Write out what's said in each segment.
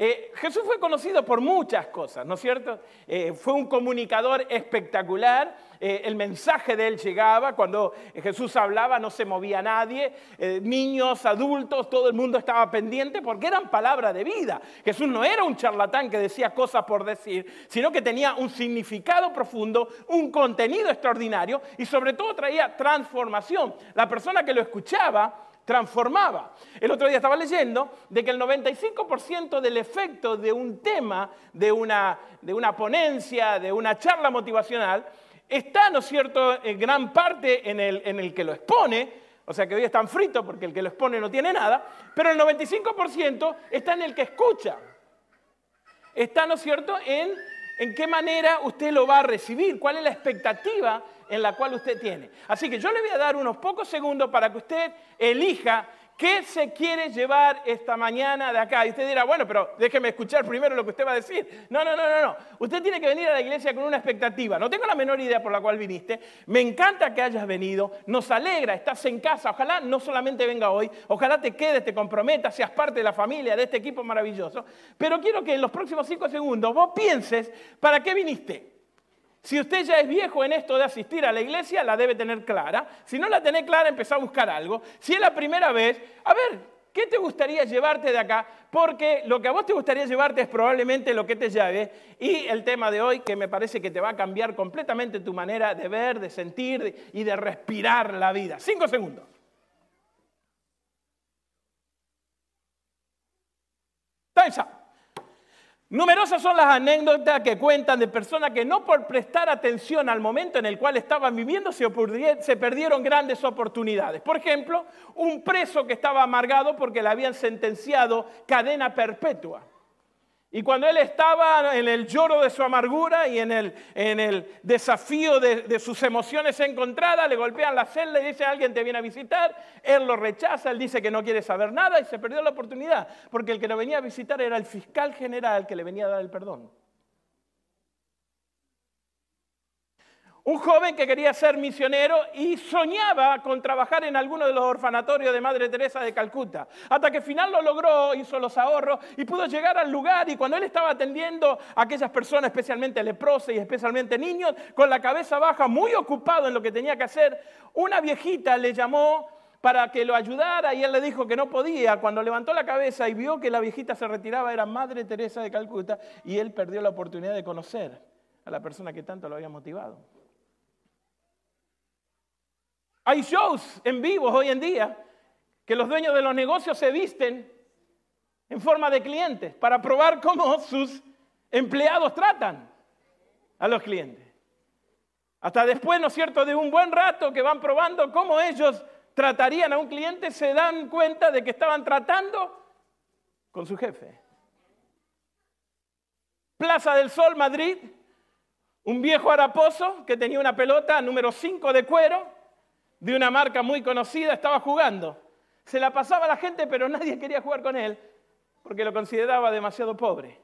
Eh, Jesús fue conocido por muchas cosas, ¿no es cierto? Eh, fue un comunicador espectacular, eh, el mensaje de él llegaba, cuando Jesús hablaba no se movía nadie, niños, adultos, todo el mundo estaba pendiente porque eran palabras de vida. Jesús no era un charlatán que decía cosas por decir, sino que tenía un significado profundo, un contenido extraordinario y sobre todo traía transformación. La persona que lo escuchaba transformaba. El otro día estaba leyendo de que el 95% del efecto de un tema, de una, de una ponencia, de una charla motivacional, está, ¿no es cierto?, en gran parte en el, en el que lo expone, o sea que hoy están fritos porque el que lo expone no tiene nada, pero el 95% está en el que escucha. Está, ¿no es cierto?, en en qué manera usted lo va a recibir, cuál es la expectativa en la cual usted tiene. Así que yo le voy a dar unos pocos segundos para que usted elija ¿Qué se quiere llevar esta mañana de acá? Y usted dirá, bueno, pero déjeme escuchar primero lo que usted va a decir. No, no, no, no, no. Usted tiene que venir a la iglesia con una expectativa. No tengo la menor idea por la cual viniste. Me encanta que hayas venido. Nos alegra, estás en casa. Ojalá no solamente venga hoy, ojalá te quedes, te comprometas, seas parte de la familia, de este equipo maravilloso. Pero quiero que en los próximos cinco segundos vos pienses, ¿para qué viniste? Si usted ya es viejo en esto de asistir a la iglesia, la debe tener clara. Si no la tiene clara, empezá a buscar algo. Si es la primera vez, a ver, ¿qué te gustaría llevarte de acá? Porque lo que a vos te gustaría llevarte es probablemente lo que te lleve. Y el tema de hoy, que me parece que te va a cambiar completamente tu manera de ver, de sentir y de respirar la vida. Cinco segundos. Time's up. Numerosas son las anécdotas que cuentan de personas que no por prestar atención al momento en el cual estaban viviendo se, perdieron grandes oportunidades. Por ejemplo, un preso que estaba amargado porque le habían sentenciado cadena perpetua. Y cuando él estaba en el lloro de su amargura y en el, desafío de, de, sus emociones encontradas, le golpean la celda y dice, alguien te viene a visitar, él lo rechaza, él dice que no quiere saber nada y se perdió la oportunidad, porque el que lo venía a visitar era el fiscal general que le venía a dar el perdón. Un joven que quería ser misionero y soñaba con trabajar en alguno de los orfanatorios de Madre Teresa de Calcuta. Hasta que al final lo logró, hizo los ahorros y pudo llegar al lugar. Y cuando él estaba atendiendo a aquellas personas, especialmente leprosas y especialmente niños, con la cabeza baja, muy ocupado en lo que tenía que hacer, una viejita le llamó para que lo ayudara y él le dijo que no podía. Cuando levantó la cabeza y vio que la viejita se retiraba, era Madre Teresa de Calcuta y él perdió la oportunidad de conocer a la persona que tanto lo había motivado. Hay shows en vivo hoy en día que los dueños de los negocios se visten en forma de clientes para probar cómo sus empleados tratan a los clientes. Hasta después, ¿no es cierto?, de un buen rato que van probando cómo ellos tratarían a un cliente, se dan cuenta de que estaban tratando con su jefe. Plaza del Sol, Madrid, un viejo haraposo que tenía una pelota número 5 de cuero de una marca muy conocida estaba jugando. Se la pasaba a la gente, pero nadie quería jugar con él porque lo consideraba demasiado pobre.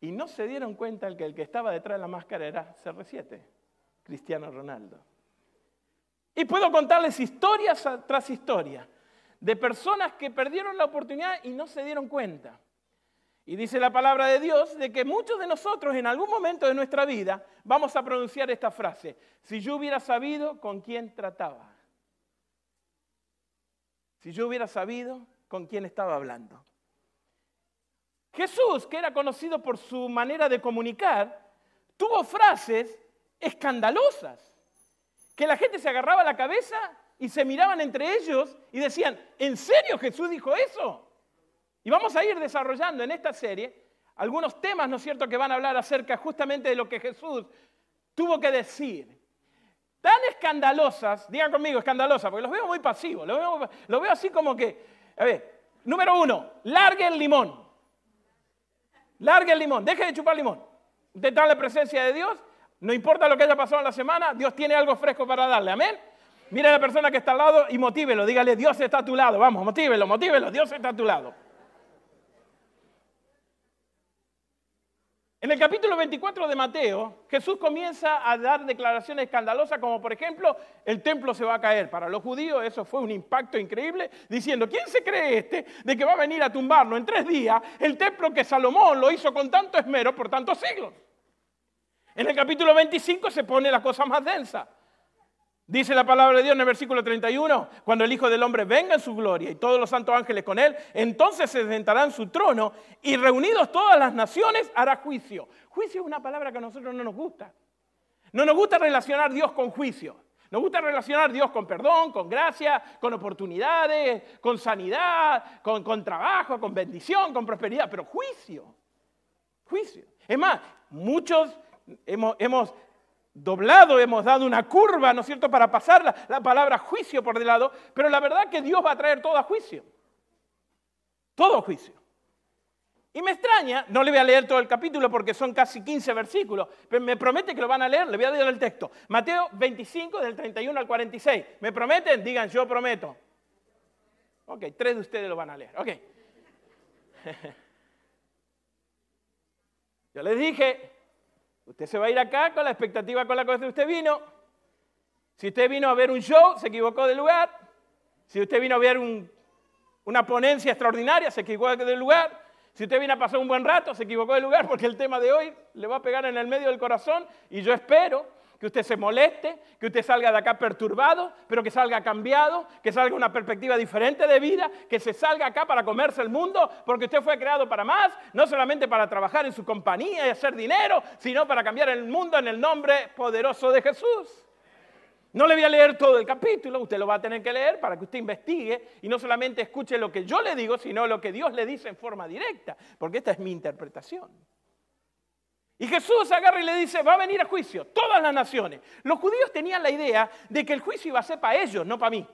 Y no se dieron cuenta que el que estaba detrás de la máscara era CR7, Cristiano Ronaldo. Y puedo contarles historias tras historia de personas que perdieron la oportunidad y no se dieron cuenta. Y dice la palabra de Dios de que muchos de nosotros en algún momento de nuestra vida vamos a pronunciar esta frase, si yo hubiera sabido con quién trataba, si yo hubiera sabido con quién estaba hablando. Jesús, que era conocido por su manera de comunicar, tuvo frases escandalosas, que la gente se agarraba la cabeza y se miraban entre ellos y decían, ¿en serio Jesús dijo eso? Y vamos a ir desarrollando en esta serie algunos temas, ¿no es cierto?, que van a hablar acerca justamente de lo que Jesús tuvo que decir. Tan escandalosas, digan conmigo, escandalosas, porque los veo muy pasivos, los veo, así como que, a ver, número uno, largue el limón. Largue el limón, deje de chupar limón. Usted está la presencia de Dios, no importa lo que haya pasado en la semana, Dios tiene algo fresco para darle, amén. Mire a la persona que está al lado y motívelo, dígale, Dios está a tu lado, vamos, motívelo, motívelo, Dios está a tu lado. En el capítulo 24 de Mateo, Jesús comienza a dar declaraciones escandalosas como por ejemplo, el templo se va a caer. Para los judíos eso fue un impacto increíble, diciendo, ¿quién se cree este de que va a venir a tumbarlo en tres días el templo que Salomón lo hizo con tanto esmero por tantos siglos? En el capítulo 25 se pone la cosa más densa. Dice la palabra de Dios en el versículo 31, cuando el Hijo del Hombre venga en su gloria y todos los santos ángeles con él, entonces se sentará en su trono y reunidos todas las naciones hará juicio. Juicio es una palabra que a nosotros no nos gusta. No nos gusta relacionar Dios con juicio. Nos gusta relacionar Dios con perdón, con gracia, con oportunidades, con sanidad, con, trabajo, con bendición, con prosperidad, pero juicio. Juicio. Es más, muchos hemos, hemos doblado, hemos dado una curva, ¿no es cierto?, para pasar la, palabra juicio por de lado, pero la verdad que Dios va a traer todo a juicio. Todo juicio. Y me extraña, no le voy a leer todo el capítulo porque son casi 15 versículos, pero me promete que lo van a leer, le voy a leer el texto. Mateo 25, del 31 al 46. ¿Me prometen? Digan, yo prometo. Ok, tres de ustedes lo van a leer. Ok. Yo les dije, Usted se va a ir acá con la expectativa con la que usted vino. Si usted vino a ver un show, se equivocó de lugar. Si usted vino a ver una ponencia extraordinaria, se equivocó de lugar. Si usted vino a pasar un buen rato, se equivocó de lugar porque el tema de hoy le va a pegar en el medio del corazón y yo espero que usted se moleste, que usted salga de acá perturbado, pero que salga cambiado, que salga una perspectiva diferente de vida, que se salga acá para comerse el mundo, porque usted fue creado para más, no solamente para trabajar en su compañía y hacer dinero, sino para cambiar el mundo en el nombre poderoso de Jesús. No le voy a leer todo el capítulo, usted lo va a tener que leer para que usted investigue y no solamente escuche lo que yo le digo, sino lo que Dios le dice en forma directa, porque esta es mi interpretación. Y Jesús agarra y le dice, va a venir a juicio, todas las naciones. Los judíos tenían la idea de que el juicio iba a ser para ellos, no para mí.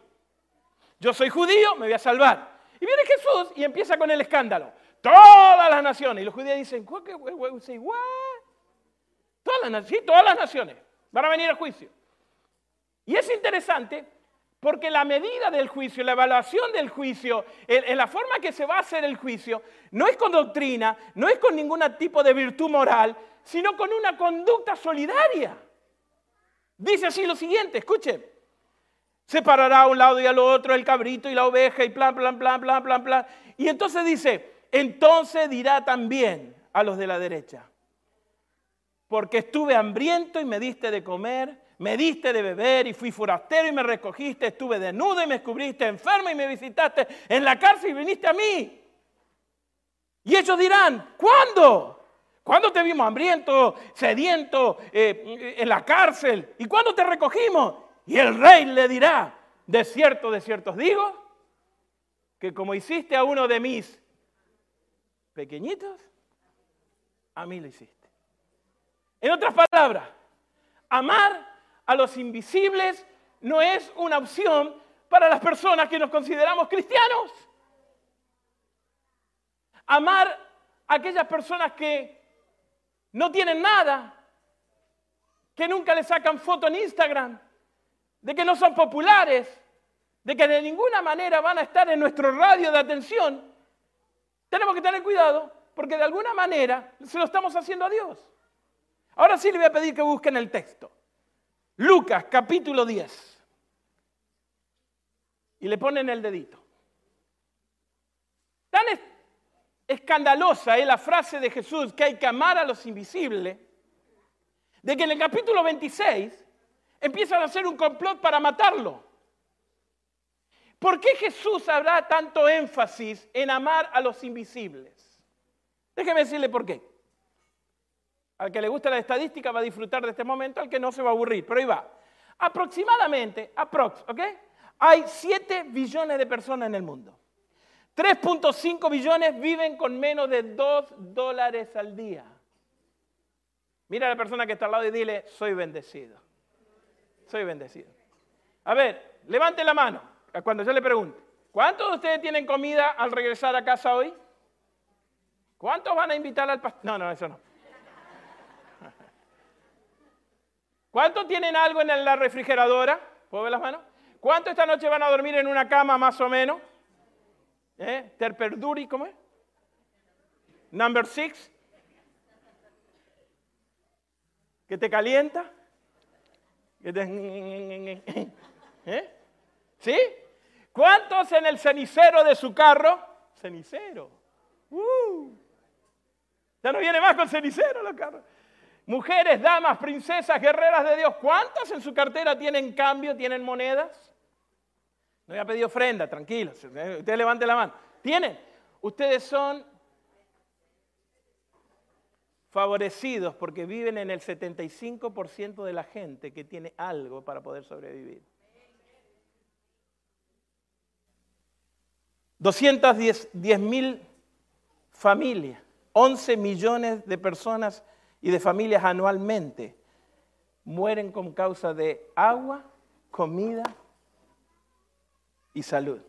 Yo soy judío, me voy a salvar. Y viene Jesús y empieza con el escándalo. Todas las naciones. Y los judíos dicen, ¿what? Todas las, sí, todas las naciones van a venir a juicio. Y es interesante porque la medida del juicio, la evaluación del juicio, en la forma que se va a hacer el juicio, no es con doctrina, no es con ningún tipo de virtud moral, sino con una conducta solidaria. Dice así lo siguiente, escuchen. Separará a un lado y al otro el cabrito y la oveja y plan, plan, plan, plan, plan, plan. Y entonces dice, entonces dirá también a los de la derecha, porque estuve hambriento y me diste de comer, me diste de beber y fui forastero y me recogiste, estuve desnudo y me descubriste, enfermo y me visitaste, en la cárcel y viniste a mí. Y ellos dirán, ¿cuándo? ¿Cuándo te vimos hambriento, sediento, eh, en la cárcel? ¿Y cuándo te recogimos? Y el rey le dirá, de cierto, de cierto os digo, que como hiciste a uno de mis pequeñitos, a mí lo hiciste. En otras palabras, amar a los invisibles no es una opción para las personas que nos consideramos cristianos. Amar a aquellas personas que no tienen nada, que nunca le sacan foto en Instagram, de que no son populares, de que de ninguna manera van a estar en nuestro radio de atención, tenemos que tener cuidado porque de alguna manera se lo estamos haciendo a Dios. Ahora sí le voy a pedir que busquen el texto. Lucas capítulo 10. Y le ponen el dedito. Tan escandalosa es la frase de Jesús que hay que amar a los invisibles, de que en el capítulo 26 empiezan a hacer un complot para matarlo. ¿Por qué Jesús habrá tanto énfasis en amar a los invisibles? Déjeme decirle por qué. Al que le gusta la estadística va a disfrutar de este momento, al que no se va a aburrir, pero ahí va. Aproximadamente, aprox, ¿ok? Hay 7 billones de personas en el mundo. 3.5 billones viven con menos de 2 dólares al día. Mira a la persona que está al lado y dile, soy bendecido. Soy bendecido. A ver, levante la mano cuando yo le pregunte, ¿cuántos de ustedes tienen comida al regresar a casa hoy? ¿Cuántos van a invitar al pastor? No, no, eso no. ¿Cuántos tienen algo en la refrigeradora? ¿Puedo ver las manos? ¿Cuántos esta noche van a dormir en una cama más o menos? ¿Eh? Terperduri, ¿cómo es? Number six. ¿Que te calienta? ¿Que te... ¿Eh? ¿Sí? ¿Cuántos en el cenicero de su carro? Cenicero. Uh. Ya no viene más con cenicero los carros. Mujeres, damas, princesas, guerreras de Dios, ¿cuántas en su cartera tienen cambio, tienen monedas? No había pedido ofrenda, tranquilos. Usted levante la mano. ¿Tienen? Ustedes son favorecidos porque viven en el 75% de la gente que tiene algo para poder sobrevivir. 210 mil familias, 11 millones de personas y de familias anualmente mueren con causa de agua, comida y salud.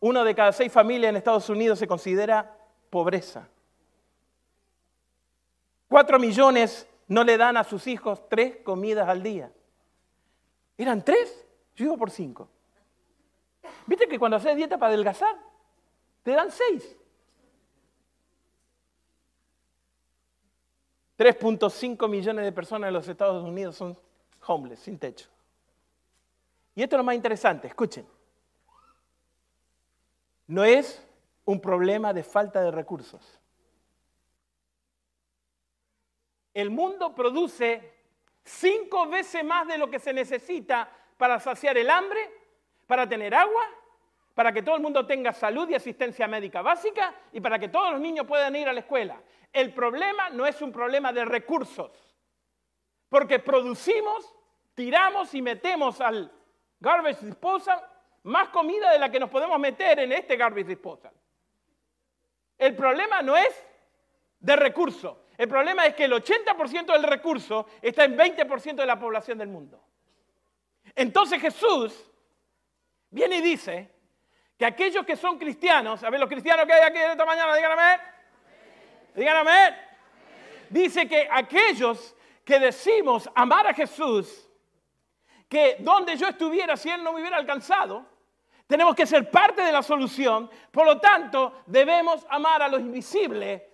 Uno de cada seis familias en Estados Unidos se considera pobreza. Cuatro millones no le dan a sus hijos tres comidas al día. ¿Eran tres? Yo iba por cinco. ¿Viste que cuando haces dieta para adelgazar, te dan seis? 3.5 millones de personas en los Estados Unidos son homeless, sin techo. Y esto es lo más interesante, escuchen. No es un problema de falta de recursos. El mundo produce cinco veces más de lo que se necesita para saciar el hambre, para tener agua, para que todo el mundo tenga salud y asistencia médica básica y para que todos los niños puedan ir a la escuela. El problema no es un problema de recursos, porque producimos, tiramos y metemos al garbage disposal más comida de la que nos podemos meter en este garbage disposal. El problema no es de recursos, el problema es que el 80% del recurso está en 20% de la población del mundo. Entonces Jesús viene y dice que aquellos que son cristianos, a ver los cristianos que hay aquí esta mañana, díganme, díganme, dice que aquellos que decimos amar a Jesús, que donde yo estuviera si Él no me hubiera alcanzado, tenemos que ser parte de la solución, por lo tanto debemos amar a lo invisible,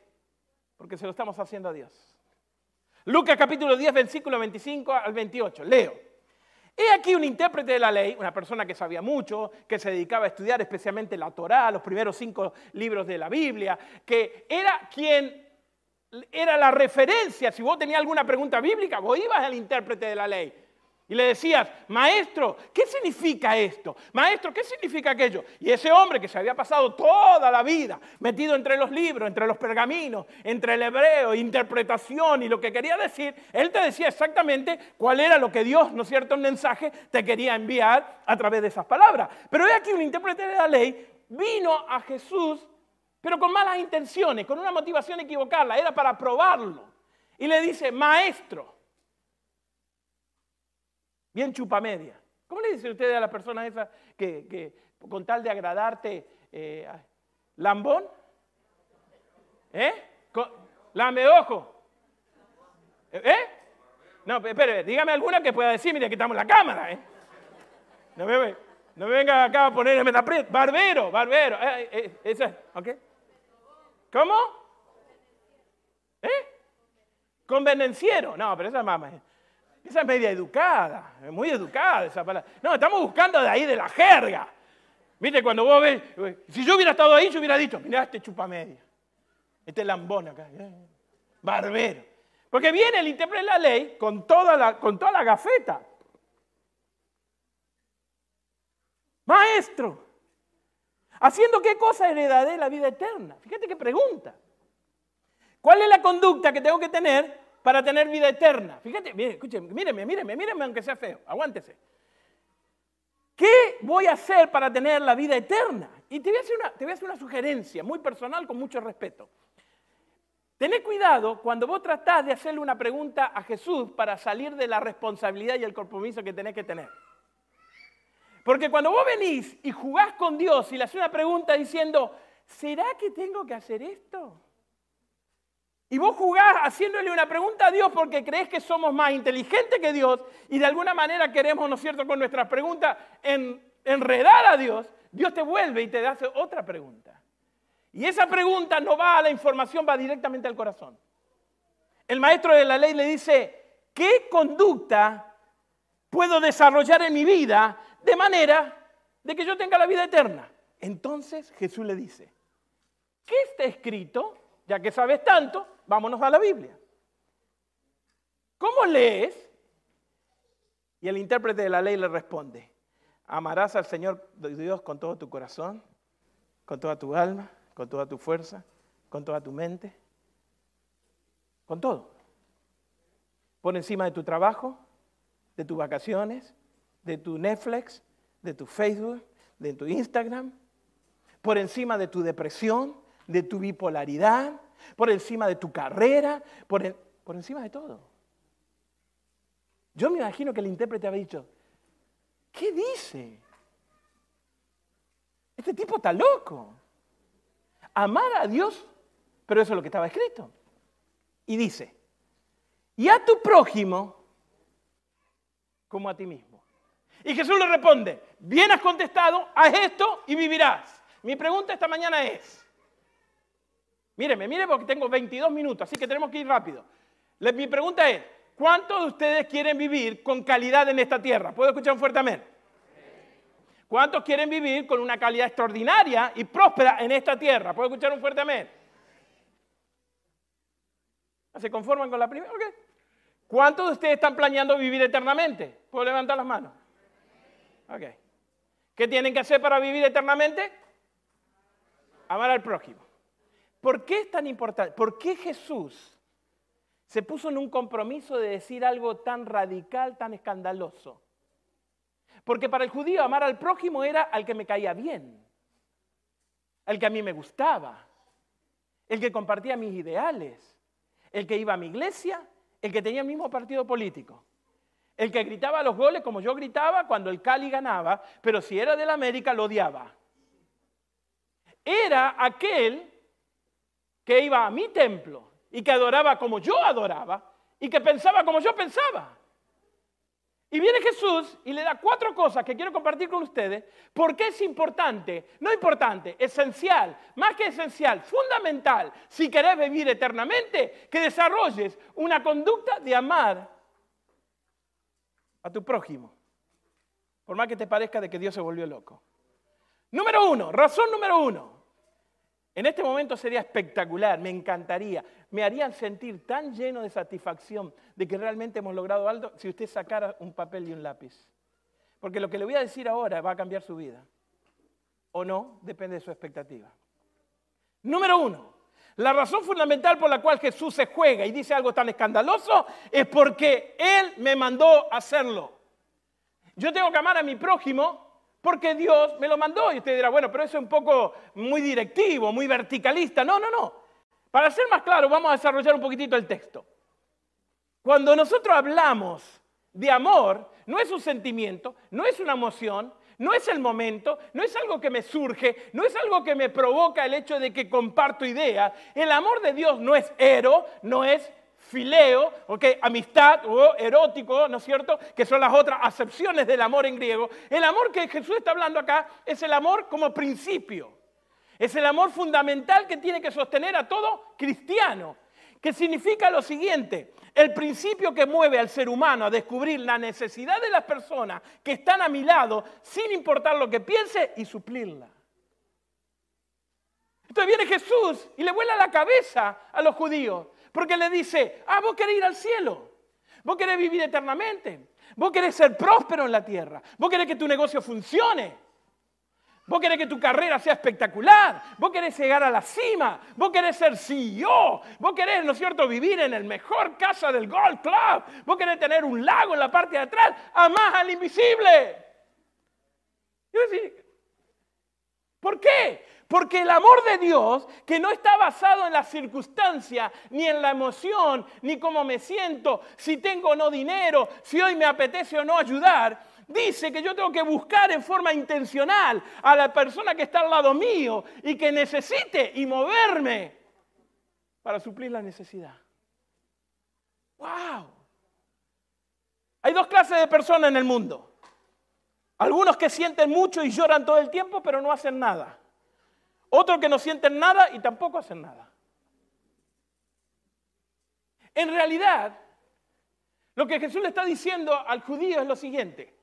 porque se lo estamos haciendo a Dios. Lucas capítulo 10, versículo 25 al 28, leo. He aquí un intérprete de la ley, una persona que sabía mucho, que se dedicaba a estudiar especialmente la Torá, los primeros cinco libros de la Biblia, que era quien era la referencia. Si vos tenías alguna pregunta bíblica, vos ibas al intérprete de la ley. Y le decías, maestro, ¿qué significa esto? Maestro, ¿qué significa aquello? Y ese hombre que se había pasado toda la vida metido entre los libros, entre los pergaminos, entre el hebreo, interpretación y lo que quería decir, él te decía exactamente cuál era lo que Dios, ¿no es cierto?, un mensaje te quería enviar a través de esas palabras. Pero he aquí un intérprete de la ley vino a Jesús, pero con malas intenciones, con una motivación equivocada, era para probarlo. Y le dice, maestro, bien chupamedia. ¿Cómo le dice usted a las personas esas que, con tal de agradarte, eh, lambón? ¿Eh? ¿Lame ojo? ¿Eh? No, espere, dígame alguna que pueda decir, mire que la cámara, ¿eh? No me, no venga acá a ponerme la Barbero, barbero. Eh, eh, esa, ¿ok? ¿Cómo? ¿Eh? Convenenciero. No, pero esa es mamá. Esa es media educada, muy educada esa palabra. No, estamos buscando de ahí, de la jerga. Viste, cuando vos ves, si yo hubiera estado ahí, yo hubiera dicho, mirá este chupa media, este lambón acá, eh, barbero. Porque viene el intérprete de la ley con toda la, con toda la gafeta. Maestro, ¿haciendo qué cosa heredaré la vida eterna? Fíjate qué pregunta. ¿Cuál es la conducta que tengo que tener para tener vida eterna. Fíjate, mire, escúcheme, míreme, míreme, míreme aunque sea feo, aguántese. ¿Qué voy a hacer para tener la vida eterna? Y te voy a hacer una, te voy a hacer una sugerencia muy personal con mucho respeto. Tened cuidado cuando vos tratás de hacerle una pregunta a Jesús para salir de la responsabilidad y el compromiso que tenés que tener. Porque cuando vos venís y jugás con Dios y le haces una pregunta diciendo, ¿será que tengo que hacer esto? Y vos jugás haciéndole una pregunta a Dios porque crees que somos más inteligentes que Dios y de alguna manera queremos, ¿no es cierto?, con nuestras preguntas enredar a Dios, Dios te vuelve y te hace otra pregunta. Y esa pregunta no va a la información, va directamente al corazón. El maestro de la ley le dice, ¿qué conducta puedo desarrollar en mi vida de manera de que yo tenga la vida eterna? Entonces Jesús le dice, ¿qué está escrito? Ya que sabes tanto, vámonos a la Biblia. ¿Cómo lees? Y el intérprete de la ley le responde, amarás al Señor Dios con todo tu corazón, con toda tu alma, con toda tu fuerza, con toda tu mente, con todo. Por encima de tu trabajo, de tus vacaciones, de tu Netflix, de tu Facebook, de tu Instagram, por encima de tu depresión, de tu bipolaridad, por encima de tu carrera, por, por encima de todo. Yo me imagino que el intérprete había dicho, ¿qué dice? Este tipo está loco. Amar a Dios, pero eso es lo que estaba escrito. Y dice, y a tu prójimo como a ti mismo. Y Jesús le responde, bien has contestado, haz esto y vivirás. Mi pregunta esta mañana es, míreme, mire porque tengo 22 minutos, así que tenemos que ir rápido. Mi pregunta es, ¿cuántos de ustedes quieren vivir con calidad en esta tierra? ¿Puedo escuchar un fuerte amén? ¿Cuántos quieren vivir con una calidad extraordinaria y próspera en esta tierra? ¿Puedo escuchar un fuerte amén? ¿Se conforman con la primera? ¿Cuántos de ustedes están planeando vivir eternamente? ¿Puedo levantar las manos? ¿Qué tienen que hacer para vivir eternamente? Amar al prójimo. ¿Por qué es tan importante? ¿Por qué Jesús se puso en un compromiso de decir algo tan radical, tan escandaloso? Porque para el judío amar al prójimo era al que me caía bien, al que a mí me gustaba, el que compartía mis ideales, el que iba a mi iglesia, el que tenía el mismo partido político, el que gritaba los goles como yo gritaba cuando el Cali ganaba, pero si era del América lo odiaba. Era aquel que iba a mi templo y que adoraba como yo adoraba y que pensaba como yo pensaba. Y viene Jesús y le da cuatro cosas que quiero compartir con ustedes, porque es importante, no importante, esencial, más que esencial, fundamental, si querés vivir eternamente, que desarrolles una conducta de amar a tu prójimo, por más que te parezca de que Dios se volvió loco. Número uno, razón número uno, en este momento sería espectacular, me encantaría, me harían sentir tan lleno de satisfacción de que realmente hemos logrado algo si usted sacara un papel y un lápiz. Porque lo que le voy a decir ahora va a cambiar su vida. O no, depende de su expectativa. Número uno, la razón fundamental por la cual Jesús se juega y dice algo tan escandaloso es porque Él me mandó hacerlo. Yo tengo que amar a mi prójimo porque Dios me lo mandó. Y usted dirá, bueno, pero eso es un poco muy directivo, muy verticalista. No, no, no. Para ser más claro, vamos a desarrollar un poquitito el texto. Cuando nosotros hablamos de amor, no es un sentimiento, no es una emoción, no es el momento, no es algo que me surge, no es algo que me provoca el hecho de que comparto ideas. El amor de Dios no es ero, no es fileo, okay, amistad o erótico, ¿no es cierto? Que son las otras acepciones del amor en griego. El amor que Jesús está hablando acá es el amor como principio. Es el amor fundamental que tiene que sostener a todo cristiano. Que significa lo siguiente, el principio que mueve al ser humano a descubrir la necesidad de las personas que están a mi lado, sin importar lo que piense, y suplirla. Entonces viene Jesús y le vuela la cabeza a los judíos. Porque le dice, ah, vos querés ir al cielo, vos querés vivir eternamente, vos querés ser próspero en la tierra, vos querés que tu negocio funcione, vos querés que tu carrera sea espectacular, vos querés llegar a la cima, vos querés ser CEO, vos querés, ¿no es cierto?, vivir en el mejor casa del Golf Club, vos querés tener un lago en la parte de atrás, amás al invisible. Yo ¿por qué? Porque el amor de Dios, que no está basado en la circunstancia, ni en la emoción, ni cómo me siento, si tengo o no dinero, si hoy me apetece o no ayudar, dice que yo tengo que buscar en forma intencional a la persona que está al lado mío y que necesite y moverme para suplir la necesidad. ¡Wow! Hay dos clases de personas en el mundo. Algunos que sienten mucho y lloran todo el tiempo, pero no hacen nada. Otros que no sienten nada y tampoco hacen nada. En realidad, lo que Jesús le está diciendo al judío es lo siguiente.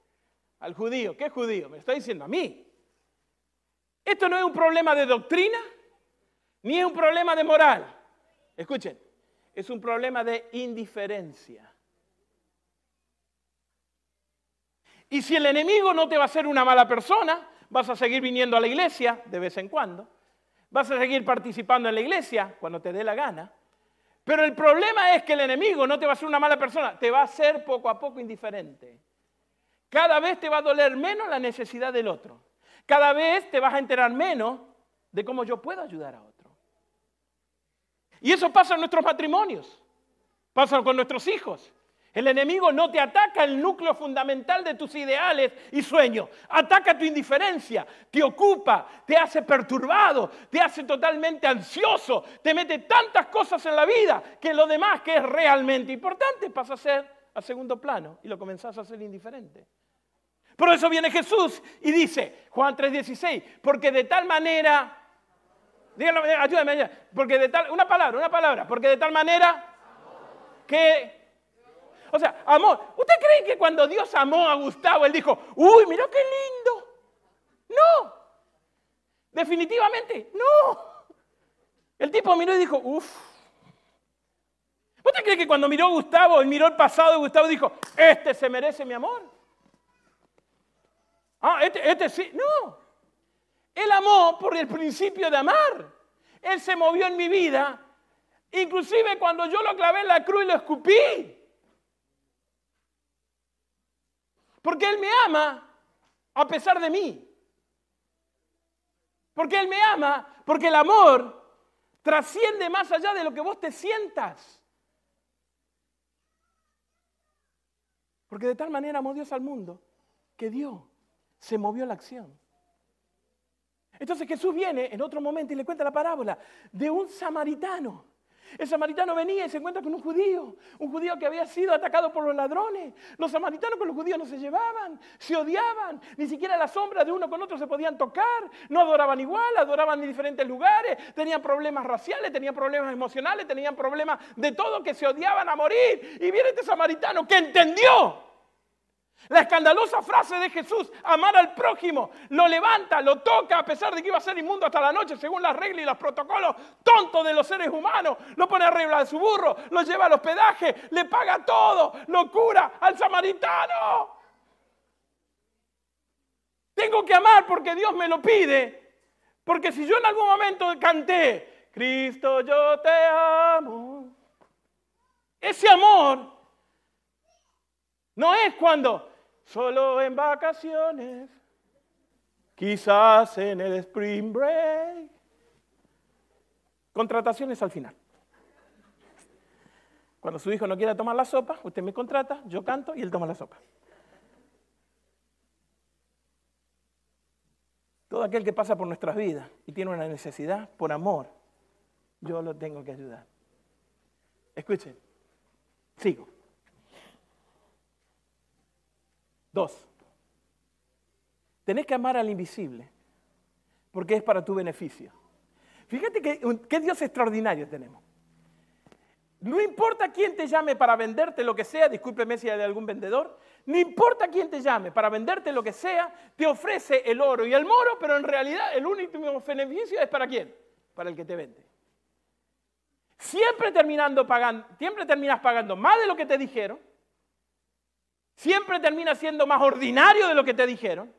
Al judío, ¿qué judío? Me está diciendo a mí. Esto no es un problema de doctrina, ni es un problema de moral. Escuchen, es un problema de indiferencia. Y si el enemigo no te va a hacer una mala persona, vas a seguir viniendo a la iglesia de vez en cuando, vas a seguir participando en la iglesia cuando te dé la gana, pero el problema es que el enemigo no te va a hacer una mala persona, te va a hacer poco a poco indiferente. Cada vez te va a doler menos la necesidad del otro. Cada vez te vas a enterar menos de cómo yo puedo ayudar a otro. Y eso pasa en nuestros matrimonios, pasa con nuestros hijos. El enemigo no te ataca el núcleo fundamental de tus ideales y sueños. Ataca tu indiferencia, te ocupa, te hace perturbado, te hace totalmente ansioso, te mete tantas cosas en la vida que lo demás que es realmente importante pasa a ser a segundo plano y lo comenzás a hacer indiferente. Por eso viene Jesús y dice, Juan 3:16, porque de tal manera, díganlo, ayúdame, porque de tal, una palabra, una palabra, porque de tal manera que o sea, amor. ¿Usted cree que cuando Dios amó a Gustavo, él dijo, uy, mira qué lindo? No. Definitivamente, no. El tipo miró y dijo, uff. ¿Usted cree que cuando miró a Gustavo, él miró el pasado de Gustavo y dijo, este se merece mi amor? Ah, este, este sí. No. Él amó por el principio de amar. Él se movió en mi vida. Inclusive cuando yo lo clavé en la cruz y lo escupí. Porque Él me ama a pesar de mí. Porque Él me ama, porque el amor trasciende más allá de lo que vos te sientas. Porque de tal manera amó Dios al mundo que Dios se movió la acción. Entonces Jesús viene en otro momento y le cuenta la parábola de un samaritano el samaritano venía y se encuentra con un judío, un judío que había sido atacado por los ladrones. Los samaritanos con los judíos no se llevaban, se odiaban, ni siquiera la sombra de uno con otro se podían tocar, no adoraban igual, adoraban en diferentes lugares, tenían problemas raciales, tenían problemas emocionales, tenían problemas de todo que se odiaban a morir. Y viene este samaritano que entendió la escandalosa frase de Jesús, amar al prójimo, lo levanta, lo toca, a pesar de que iba a ser inmundo hasta la noche, según las reglas y los protocolos tontos de los seres humanos. Lo pone arriba de su burro, lo lleva al hospedaje, le paga todo, lo cura al samaritano. Tengo que amar porque Dios me lo pide. Porque si yo en algún momento canté, Cristo yo te amo, ese amor no es cuando solo en vacaciones, quizás en el spring break. Contrataciones al final. Cuando su hijo no quiera tomar la sopa, usted me contrata, yo canto y él toma la sopa. Todo aquel que pasa por nuestras vidas y tiene una necesidad, por amor, yo lo tengo que ayudar. Escuchen, sigo. Dos, tenés que amar al invisible, porque es para tu beneficio. Fíjate qué Dios extraordinario tenemos. No importa quién te llame para venderte lo que sea, discúlpeme si hay algún vendedor, no importa quién te llame para venderte lo que sea, te ofrece el oro y el moro, pero en realidad el único beneficio es para quién? Para el que te vende. Siempre terminando pagando, siempre terminas pagando más de lo que te dijeron, siempre termina siendo más ordinario de lo que te dijeron.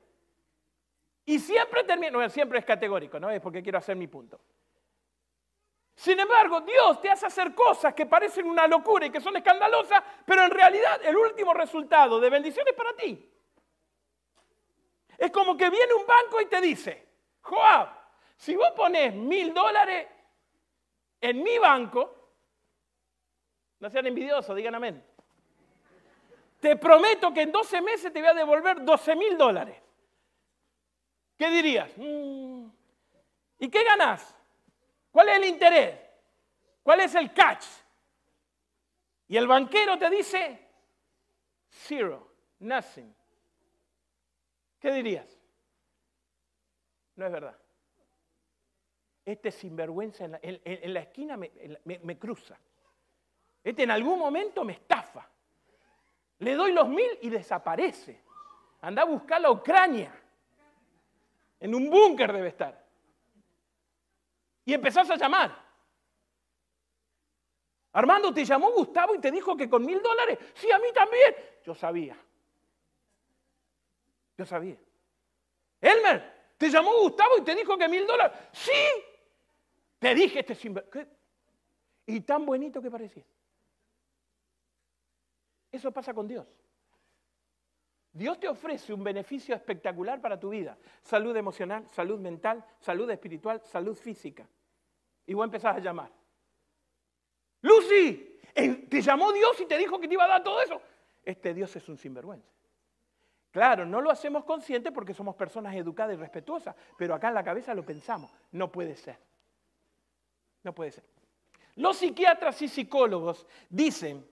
Y siempre termina, no, siempre es categórico, ¿no? Es porque quiero hacer mi punto. Sin embargo, Dios te hace hacer cosas que parecen una locura y que son escandalosas, pero en realidad el último resultado de bendición es para ti. Es como que viene un banco y te dice, Joab, si vos pones mil dólares en mi banco, no sean envidiosos, digan amén te prometo que en 12 meses te voy a devolver 12 mil dólares. ¿Qué dirías? Mm. ¿Y qué ganas? ¿Cuál es el interés? ¿Cuál es el catch? Y el banquero te dice, zero, nothing. ¿Qué dirías? No es verdad. Este sinvergüenza en la, esquina me cruza. Este en algún momento me estafa. Le doy los mil y desaparece. Anda a buscar la Ucrania. En un búnker debe estar. Y empezás a llamar. Armando, ¿te llamó Gustavo y te dijo que con mil dólares? Sí, a mí también. Yo sabía. Yo sabía. Elmer, ¿te llamó Gustavo y te dijo que mil dólares? Sí. Te dije este sin... Y tan bonito que parecía. Eso pasa con Dios. Dios te ofrece un beneficio espectacular para tu vida. Salud emocional, salud mental, salud espiritual, salud física. Y vos empezás a llamar. Lucy, ¿te llamó Dios y te dijo que te iba a dar todo eso? Este Dios es un sinvergüenza. Claro, no lo hacemos consciente porque somos personas educadas y respetuosas, pero acá en la cabeza lo pensamos. No puede ser. No puede ser. Los psiquiatras y psicólogos dicen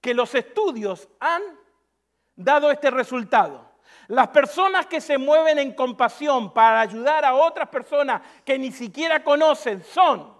que los estudios han dado este resultado. Las personas que se mueven en compasión para ayudar a otras personas que ni siquiera conocen son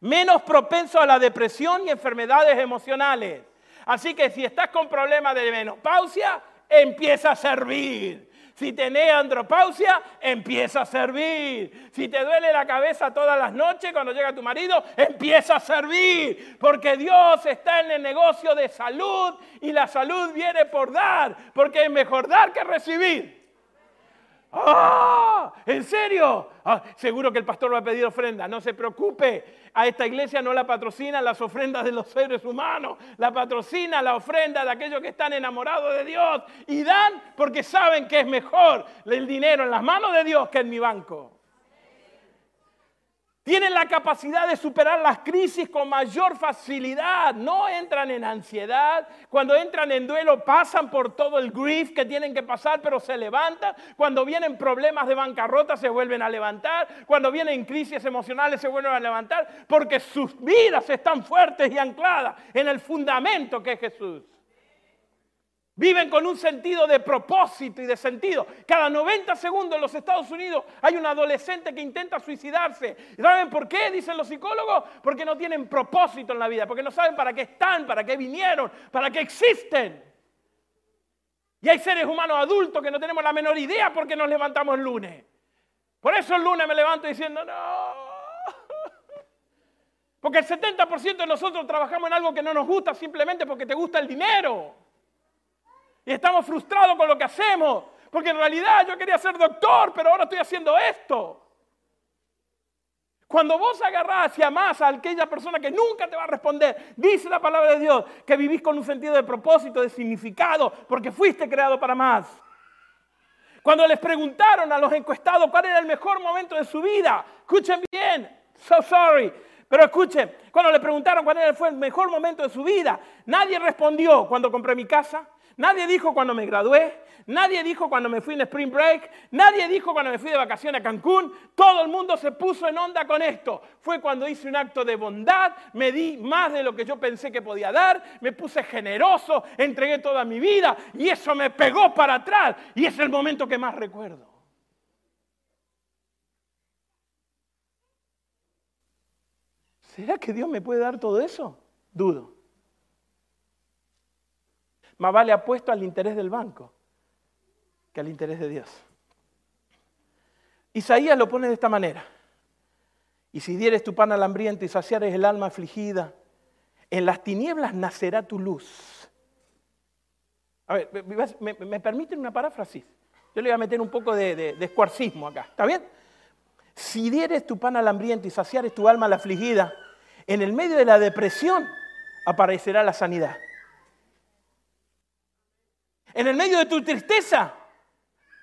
menos propensos a la depresión y enfermedades emocionales. Así que si estás con problemas de menopausia, empieza a servir. Si tenés andropausia, empieza a servir. Si te duele la cabeza todas las noches cuando llega tu marido, empieza a servir. Porque Dios está en el negocio de salud y la salud viene por dar. Porque es mejor dar que recibir. ¡Ah! ¿En serio? Ah, seguro que el pastor va a pedir ofrenda. No se preocupe. A esta iglesia no la patrocinan las ofrendas de los seres humanos. La patrocina la ofrenda de aquellos que están enamorados de Dios. Y dan porque saben que es mejor el dinero en las manos de Dios que en mi banco. Tienen la capacidad de superar las crisis con mayor facilidad. No entran en ansiedad. Cuando entran en duelo pasan por todo el grief que tienen que pasar, pero se levantan. Cuando vienen problemas de bancarrota se vuelven a levantar. Cuando vienen crisis emocionales se vuelven a levantar. Porque sus vidas están fuertes y ancladas en el fundamento que es Jesús. Viven con un sentido de propósito y de sentido. Cada 90 segundos en los Estados Unidos hay un adolescente que intenta suicidarse. ¿Saben por qué? Dicen los psicólogos. Porque no tienen propósito en la vida, porque no saben para qué están, para qué vinieron, para qué existen. Y hay seres humanos adultos que no tenemos la menor idea porque nos levantamos el lunes. Por eso el lunes me levanto diciendo, no. Porque el 70% de nosotros trabajamos en algo que no nos gusta simplemente porque te gusta el dinero. Y estamos frustrados con lo que hacemos. Porque en realidad yo quería ser doctor, pero ahora estoy haciendo esto. Cuando vos agarrás y amás a aquella persona que nunca te va a responder, dice la palabra de Dios que vivís con un sentido de propósito, de significado, porque fuiste creado para más. Cuando les preguntaron a los encuestados cuál era el mejor momento de su vida, escuchen bien, so sorry, pero escuchen, cuando le preguntaron cuál fue el mejor momento de su vida, nadie respondió cuando compré mi casa, Nadie dijo cuando me gradué, nadie dijo cuando me fui en Spring Break, nadie dijo cuando me fui de vacaciones a Cancún. Todo el mundo se puso en onda con esto. Fue cuando hice un acto de bondad, me di más de lo que yo pensé que podía dar, me puse generoso, entregué toda mi vida y eso me pegó para atrás y es el momento que más recuerdo. ¿Será que Dios me puede dar todo eso? Dudo más vale apuesto al interés del banco que al interés de Dios. Isaías lo pone de esta manera. Y si dieres tu pan al hambriento y saciares el alma afligida, en las tinieblas nacerá tu luz. A ver, ¿me, permiten una paráfrasis? Yo le voy a meter un poco de, escuarcismo acá. ¿Está bien? Si dieres tu pan al hambriento y saciares tu alma a la afligida, en el medio de la depresión aparecerá la sanidad. En el medio de tu tristeza,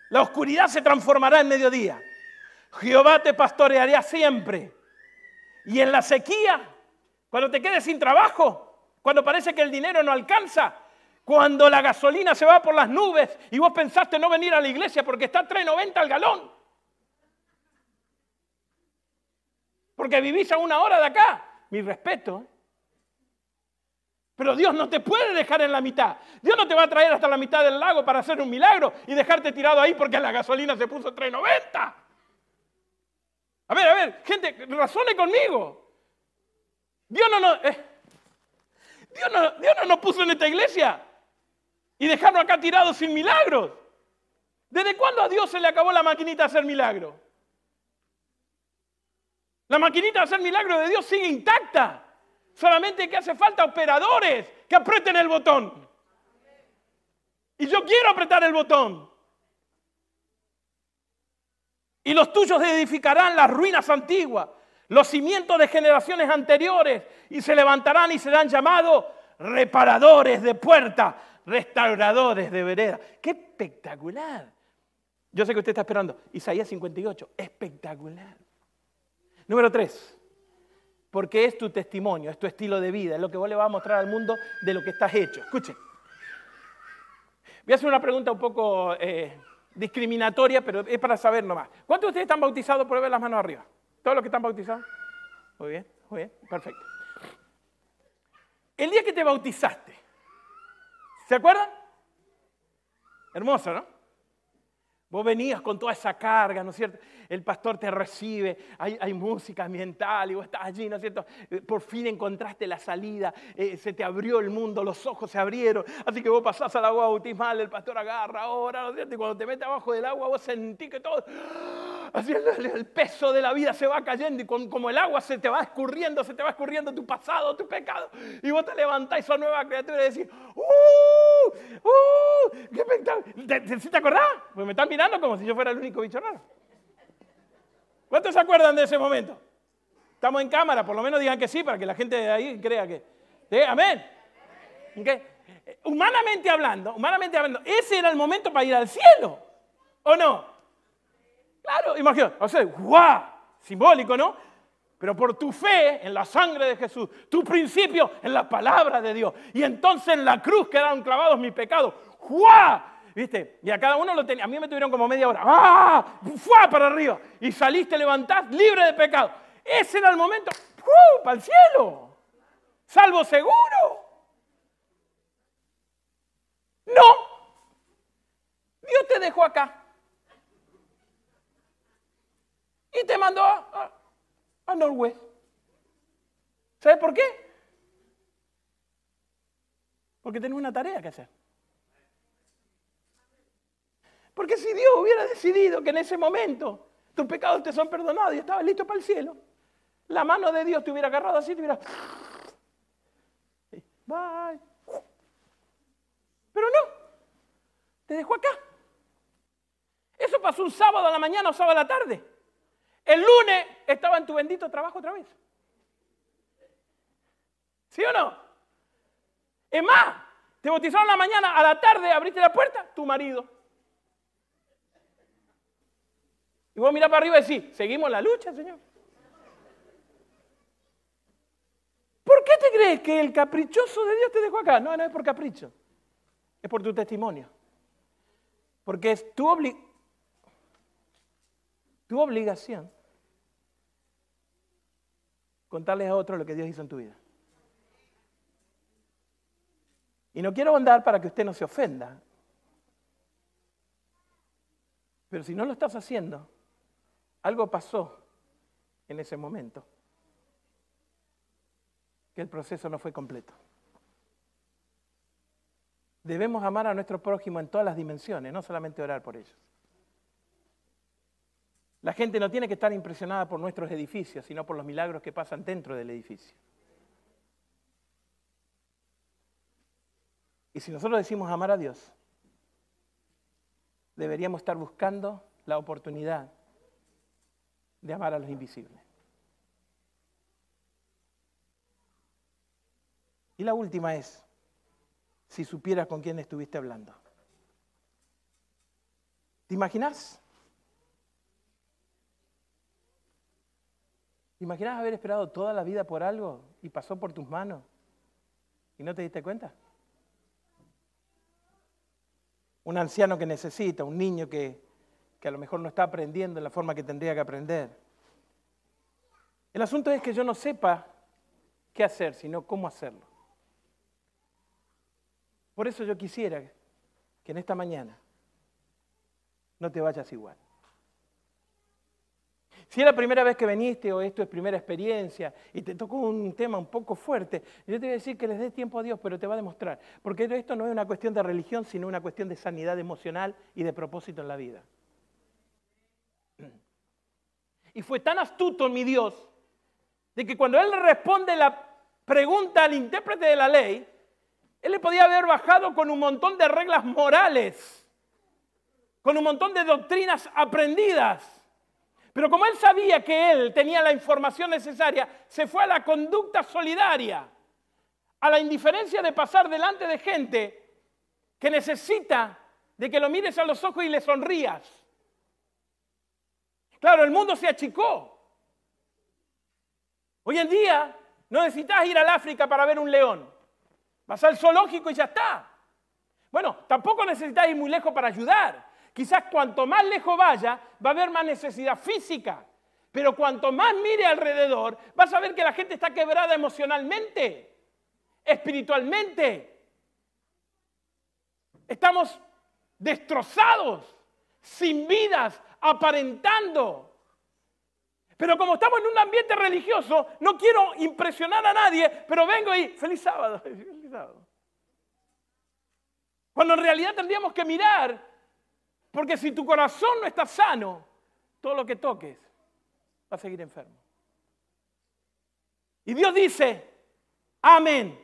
la oscuridad se transformará en mediodía. Jehová te pastoreará siempre. Y en la sequía, cuando te quedes sin trabajo, cuando parece que el dinero no alcanza, cuando la gasolina se va por las nubes y vos pensaste no venir a la iglesia porque está 3.90 al galón. Porque vivís a una hora de acá. Mi respeto. Pero Dios no te puede dejar en la mitad. Dios no te va a traer hasta la mitad del lago para hacer un milagro y dejarte tirado ahí porque la gasolina se puso 3.90. A ver, a ver, gente, razone conmigo. Dios no nos... Eh, Dios no, Dios no nos puso en esta iglesia y dejarnos acá tirados sin milagros. ¿Desde cuándo a Dios se le acabó la maquinita de hacer milagros? La maquinita de hacer milagros de Dios sigue intacta. Solamente que hace falta operadores que aprieten el botón. Y yo quiero apretar el botón. Y los tuyos edificarán las ruinas antiguas, los cimientos de generaciones anteriores, y se levantarán y serán llamados reparadores de puertas, restauradores de vereda. ¡Qué espectacular! Yo sé que usted está esperando. Isaías 58, espectacular. Número 3, porque es tu testimonio, es tu estilo de vida, es lo que vos le vas a mostrar al mundo de lo que estás hecho. Escuchen. Voy a hacer una pregunta un poco eh, discriminatoria, pero es para saber nomás. ¿Cuántos de ustedes están bautizados ver las manos arriba? ¿Todos los que están bautizados? Muy bien, muy bien, perfecto. El día que te bautizaste, ¿se acuerdan? Hermoso, ¿no? Vos venías con toda esa carga, ¿no es cierto? El pastor te recibe, hay, música ambiental y vos estás allí, ¿no es cierto? Eh, por fin encontraste la salida, eh, se te abrió el mundo, los ojos se abrieron, así que vos pasás al agua bautismal, el pastor agarra ahora, ¿no es cierto? Y cuando te metes abajo del agua vos sentís que todo así el, peso de la vida se va cayendo y como el agua se te va escurriendo, se te va escurriendo tu pasado, tu pecado. Y vos te levantás sos nueva criatura y decís, ¡Uh! ¡Uh! ¡Qué espectáculo! ¿Te, te, acordás? Pues me están mirando como si yo fuera el único bicho raro. ¿Cuántos se acuerdan de ese momento? Estamos en cámara, por lo menos digan que sí, para que la gente de ahí crea que. ¿Sí? Amén. Humanamente hablando, humanamente hablando, ese era el momento para ir al cielo. ¿O no? Claro, imagínate, o sea, ¡guau! Simbólico, ¿no? Pero por tu fe en la sangre de Jesús, tu principio en la palabra de Dios. Y entonces en la cruz quedaron clavados mis pecados. ¡Guau! ¿Viste? Y a cada uno lo tenía. A mí me tuvieron como media hora. ¡Ah! ¡Fua! Para arriba. Y saliste, levantás, libre de pecado. Ese era el momento. ¡Uh! Para el cielo. Salvo seguro. No. Dios te dejó acá. Y te mandó a, a. ¿Sabes por qué? Porque tenés una tarea que hacer. Porque si Dios hubiera decidido que en ese momento tus pecados te son perdonados y estabas listo para el cielo, la mano de Dios te hubiera agarrado así y te hubiera... Bye. Pero no, te dejó acá. Eso pasó un sábado a la mañana o sábado a la tarde. El lunes estaba en tu bendito trabajo otra vez. ¿Sí o no? Es más, te bautizaron la mañana, a la tarde abriste la puerta, tu marido. Y vos mirás para arriba y decís, seguimos la lucha, Señor. ¿Por qué te crees que el caprichoso de Dios te dejó acá? No, no es por capricho, es por tu testimonio. Porque es tu, tu obligación contarles a otros lo que Dios hizo en tu vida. Y no quiero andar para que usted no se ofenda. Pero si no lo estás haciendo, algo pasó en ese momento. Que el proceso no fue completo. Debemos amar a nuestro prójimo en todas las dimensiones, no solamente orar por ellos. La gente no tiene que estar impresionada por nuestros edificios, sino por los milagros que pasan dentro del edificio. Y si nosotros decimos amar a Dios, deberíamos estar buscando la oportunidad de amar a los invisibles. Y la última es, si supieras con quién estuviste hablando. ¿Te imaginas? Imaginas haber esperado toda la vida por algo y pasó por tus manos y no te diste cuenta? Un anciano que necesita, un niño que, que a lo mejor no está aprendiendo en la forma que tendría que aprender. El asunto es que yo no sepa qué hacer, sino cómo hacerlo. Por eso yo quisiera que en esta mañana no te vayas igual. Si es la primera vez que viniste o esto es primera experiencia y te tocó un tema un poco fuerte, yo te voy a decir que les dé tiempo a Dios, pero te va a demostrar. Porque esto no es una cuestión de religión, sino una cuestión de sanidad emocional y de propósito en la vida. Y fue tan astuto mi Dios de que cuando Él responde la pregunta al intérprete de la ley, Él le podía haber bajado con un montón de reglas morales, con un montón de doctrinas aprendidas. Pero como él sabía que él tenía la información necesaria, se fue a la conducta solidaria, a la indiferencia de pasar delante de gente que necesita de que lo mires a los ojos y le sonrías. Claro, el mundo se achicó. Hoy en día no necesitas ir al África para ver un león. Vas al zoológico y ya está. Bueno, tampoco necesitas ir muy lejos para ayudar. Quizás cuanto más lejos vaya, va a haber más necesidad física. Pero cuanto más mire alrededor, vas a ver que la gente está quebrada emocionalmente, espiritualmente. Estamos destrozados, sin vidas, aparentando. Pero como estamos en un ambiente religioso, no quiero impresionar a nadie, pero vengo y feliz sábado, feliz sábado. Cuando en realidad tendríamos que mirar porque si tu corazón no está sano, todo lo que toques va a seguir enfermo. Y Dios dice, amén,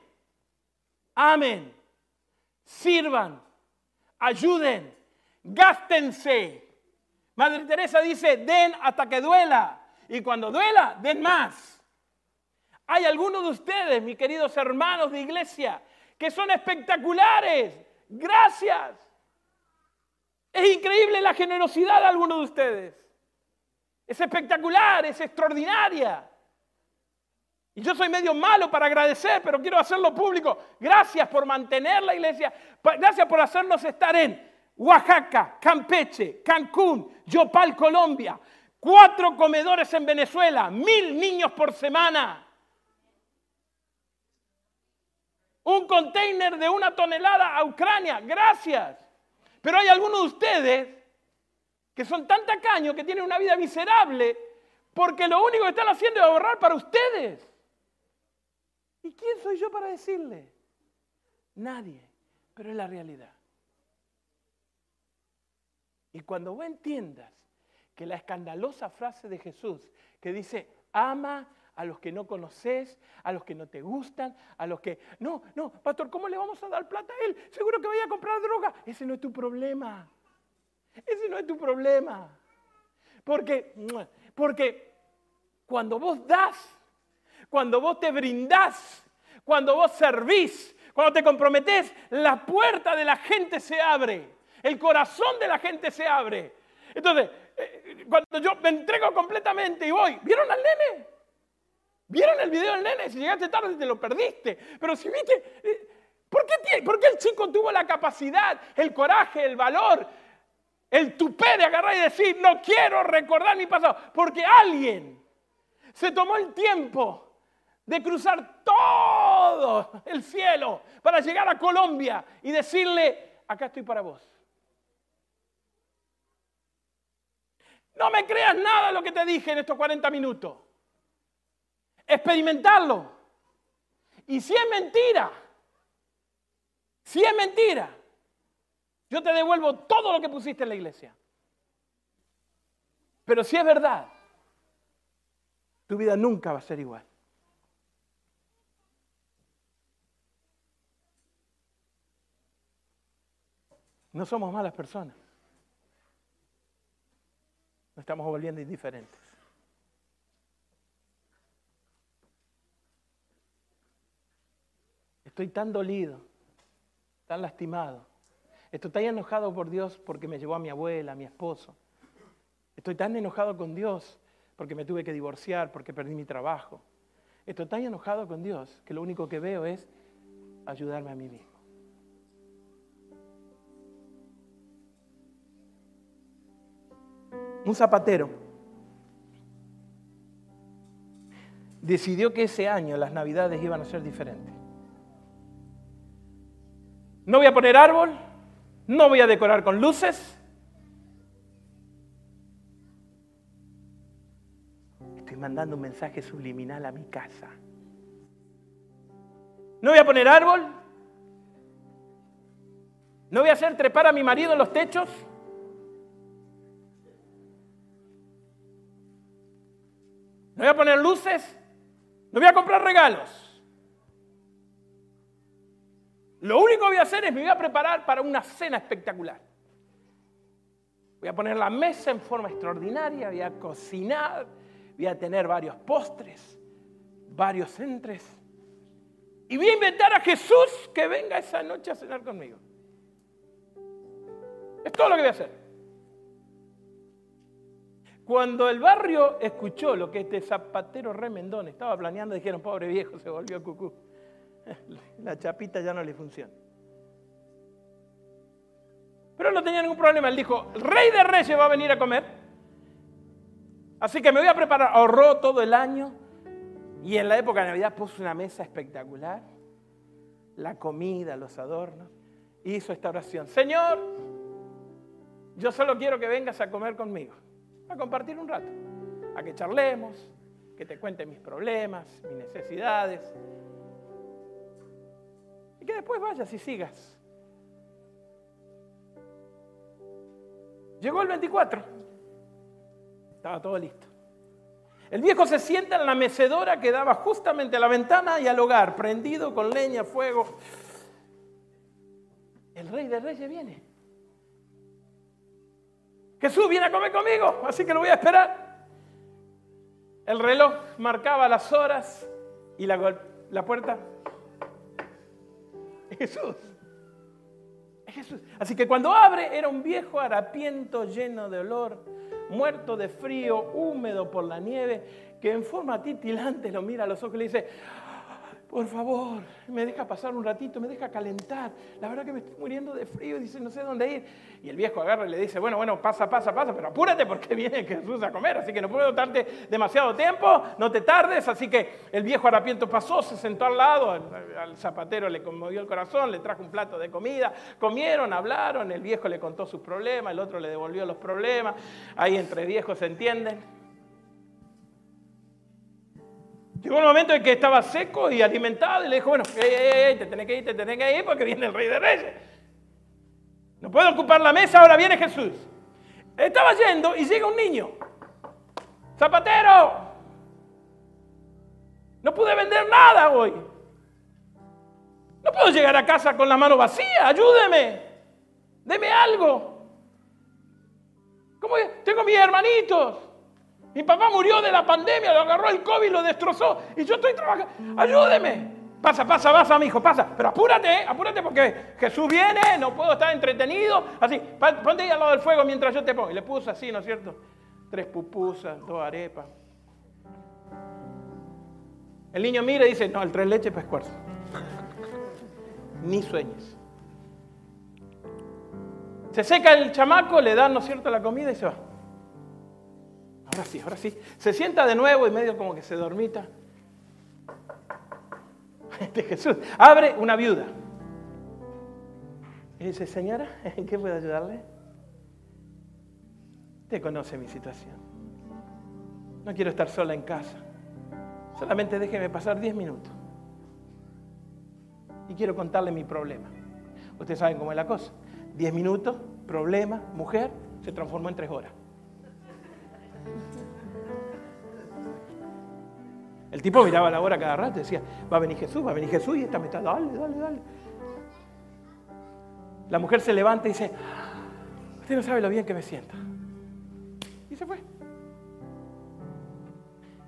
amén, sirvan, ayuden, gástense. Madre Teresa dice, den hasta que duela. Y cuando duela, den más. Hay algunos de ustedes, mis queridos hermanos de iglesia, que son espectaculares. Gracias. Es increíble la generosidad de algunos de ustedes. Es espectacular, es extraordinaria. Y yo soy medio malo para agradecer, pero quiero hacerlo público. Gracias por mantener la iglesia. Gracias por hacernos estar en Oaxaca, Campeche, Cancún, Yopal, Colombia. Cuatro comedores en Venezuela, mil niños por semana. Un container de una tonelada a Ucrania. Gracias. Pero hay algunos de ustedes que son tan tacaños que tienen una vida miserable porque lo único que están haciendo es ahorrar para ustedes. ¿Y quién soy yo para decirle? Nadie, pero es la realidad. Y cuando vos entiendas que la escandalosa frase de Jesús que dice, ama a los que no conoces, a los que no te gustan, a los que... No, no, pastor, ¿cómo le vamos a dar plata a él? Seguro que vaya a comprar droga. Ese no es tu problema. Ese no es tu problema. Porque, porque cuando vos das, cuando vos te brindás, cuando vos servís, cuando te comprometés, la puerta de la gente se abre, el corazón de la gente se abre. Entonces, eh, cuando yo me entrego completamente y voy, ¿vieron al nene? ¿Vieron el video del nene? Si llegaste tarde te lo perdiste. Pero si viste, eh, ¿por qué, ¿por qué el chico tuvo la capacidad, el coraje, el valor, el tupé de agarrar y decir, no quiero recordar mi pasado? Porque alguien se tomó el tiempo de cruzar todo el cielo para llegar a Colombia y decirle, acá estoy para vos. No me creas nada de lo que te dije en estos 40 minutos experimentarlo. Y si es mentira, si es mentira, yo te devuelvo todo lo que pusiste en la iglesia. Pero si es verdad, tu vida nunca va a ser igual. No somos malas personas. Nos estamos volviendo indiferentes. Estoy tan dolido, tan lastimado. Estoy tan enojado por Dios porque me llevó a mi abuela, a mi esposo. Estoy tan enojado con Dios porque me tuve que divorciar, porque perdí mi trabajo. Estoy tan enojado con Dios que lo único que veo es ayudarme a mí mismo. Un zapatero decidió que ese año las navidades iban a ser diferentes. No voy a poner árbol, no voy a decorar con luces. estoy mandando un mensaje subliminal a mi casa. No voy a poner árbol. No voy a hacer trepar a mi marido en los techos. No voy a poner luces. No voy a comprar regalos. Lo único que voy a hacer es me voy a preparar para una cena espectacular. Voy a poner la mesa en forma extraordinaria, voy a cocinar, voy a tener varios postres, varios entres. Y voy a inventar a Jesús que venga esa noche a cenar conmigo. Es todo lo que voy a hacer. Cuando el barrio escuchó lo que este zapatero remendón estaba planeando, dijeron, pobre viejo, se volvió cucú. La chapita ya no le funciona. Pero no tenía ningún problema. Él dijo, el rey de reyes va a venir a comer. Así que me voy a preparar. Ahorró todo el año. Y en la época de Navidad puso una mesa espectacular. La comida, los adornos. Hizo esta oración. Señor, yo solo quiero que vengas a comer conmigo. A compartir un rato. A que charlemos. Que te cuente mis problemas, mis necesidades que después vayas y sigas. Llegó el 24. Estaba todo listo. El viejo se sienta en la mecedora que daba justamente a la ventana y al hogar, prendido con leña, fuego. El rey de reyes viene. Jesús viene a comer conmigo, así que lo voy a esperar. El reloj marcaba las horas y la, la puerta Jesús. Jesús. Así que cuando abre era un viejo harapiento lleno de olor, muerto de frío, húmedo por la nieve, que en forma titilante lo mira a los ojos y le dice, por favor, me deja pasar un ratito, me deja calentar. La verdad que me estoy muriendo de frío, dice, no sé dónde ir. Y el viejo agarra y le dice, bueno, bueno, pasa, pasa, pasa, pero apúrate porque viene Jesús a comer, así que no puedo darte demasiado tiempo, no te tardes. Así que el viejo harapiento pasó, se sentó al lado, al, zapatero le conmovió el corazón, le trajo un plato de comida, comieron, hablaron, el viejo le contó sus problemas, el otro le devolvió los problemas, ahí entre viejos se entienden. Llegó un momento en que estaba seco y alimentado y le dijo, bueno, te tenés que ir, te tenés que ir porque viene el rey de reyes. No puedo ocupar la mesa, ahora viene Jesús. Estaba yendo y llega un niño. Zapatero. No pude vender nada hoy. No puedo llegar a casa con la mano vacía. Ayúdeme. Deme algo. ¿Cómo Tengo mis hermanitos. Mi papá murió de la pandemia, lo agarró el COVID, lo destrozó. Y yo estoy trabajando. Ayúdeme. Pasa, pasa, pasa, mi hijo, pasa. Pero apúrate, eh, apúrate porque Jesús viene, no puedo estar entretenido. Así, ponte ahí al lado del fuego mientras yo te pongo. Y le puso así, ¿no es cierto? Tres pupusas, dos arepas. El niño mira y dice, no, el tres leches para esfuerzo. Ni sueños. Se seca el chamaco, le dan, ¿no es cierto?, la comida y se va ahora sí, ahora sí. Se sienta de nuevo y medio como que se dormita. Este Jesús abre una viuda. Y dice, señora, ¿en qué puedo ayudarle? Usted conoce mi situación. No quiero estar sola en casa. Solamente déjeme pasar 10 minutos. Y quiero contarle mi problema. Ustedes saben cómo es la cosa. 10 minutos, problema, mujer, se transformó en 3 horas. El tipo miraba la hora cada rato y decía, va a venir Jesús, va a venir Jesús y esta me está, dale, dale, dale. La mujer se levanta y dice, usted no sabe lo bien que me sienta. Y se fue.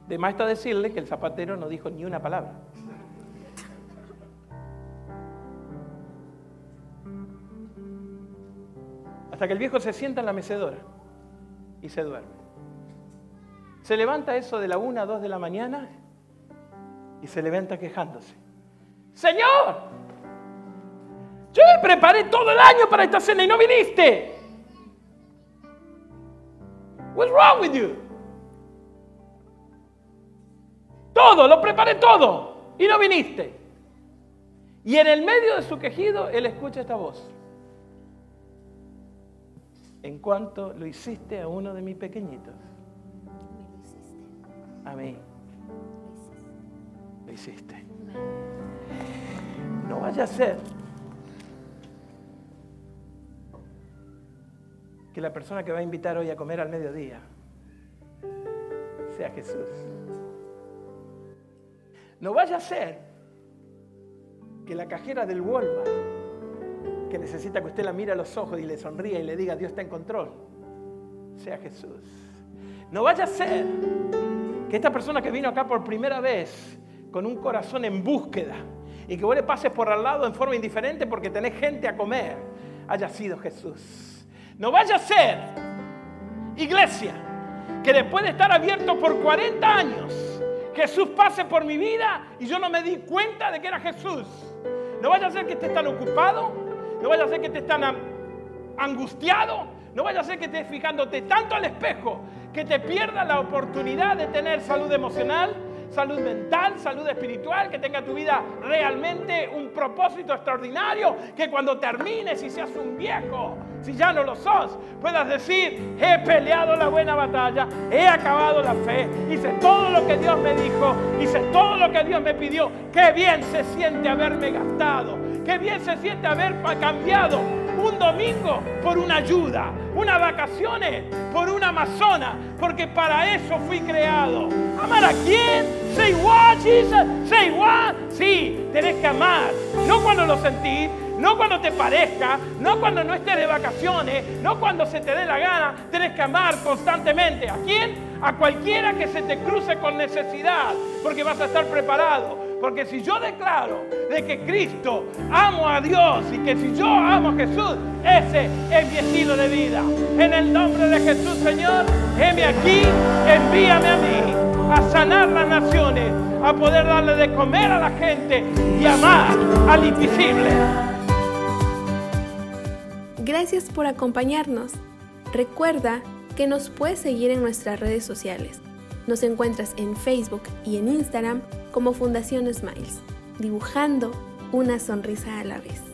De más está decirle que el zapatero no dijo ni una palabra. Hasta que el viejo se sienta en la mecedora y se duerme. Se levanta eso de la una a dos de la mañana y se levanta quejándose. Señor, yo me preparé todo el año para esta cena y no viniste. What's wrong with you? Todo, lo preparé todo y no viniste. Y en el medio de su quejido, él escucha esta voz. En cuanto lo hiciste a uno de mis pequeñitos, a mí. No vaya a ser que la persona que va a invitar hoy a comer al mediodía sea Jesús. No vaya a ser que la cajera del Walmart, que necesita que usted la mire a los ojos y le sonríe y le diga Dios está en control, sea Jesús. No vaya a ser que esta persona que vino acá por primera vez con un corazón en búsqueda y que vos le pases por al lado en forma indiferente porque tenés gente a comer, haya sido Jesús. No vaya a ser, iglesia, que después de estar abierto por 40 años, Jesús pase por mi vida y yo no me di cuenta de que era Jesús. No vaya a ser que estés tan ocupado, no vaya a ser que estés tan angustiado, no vaya a ser que estés fijándote tanto al espejo que te pierda la oportunidad de tener salud emocional, salud mental, salud espiritual, que tenga tu vida realmente un propósito extraordinario, que cuando termines y seas un viejo, si ya no lo sos, puedas decir, he peleado la buena batalla, he acabado la fe, hice todo lo que Dios me dijo, hice todo lo que Dios me pidió, qué bien se siente haberme gastado, qué bien se siente haber cambiado domingo por una ayuda, unas vacaciones por una amazona, porque para eso fui creado. ¿Amar a quién? Say what, Jesus? Say what? Sí, tenés que amar, no cuando lo sentís, no cuando te parezca, no cuando no estés de vacaciones, no cuando se te dé la gana, tenés que amar constantemente. ¿A quién? A cualquiera que se te cruce con necesidad, porque vas a estar preparado. Porque si yo declaro de que Cristo amo a Dios y que si yo amo a Jesús, ese es mi estilo de vida. En el nombre de Jesús, Señor, heme aquí, envíame a mí a sanar las naciones, a poder darle de comer a la gente y amar al invisible. Gracias por acompañarnos. Recuerda que nos puedes seguir en nuestras redes sociales. Nos encuentras en Facebook y en Instagram como Fundación Smiles, dibujando una sonrisa a la vez.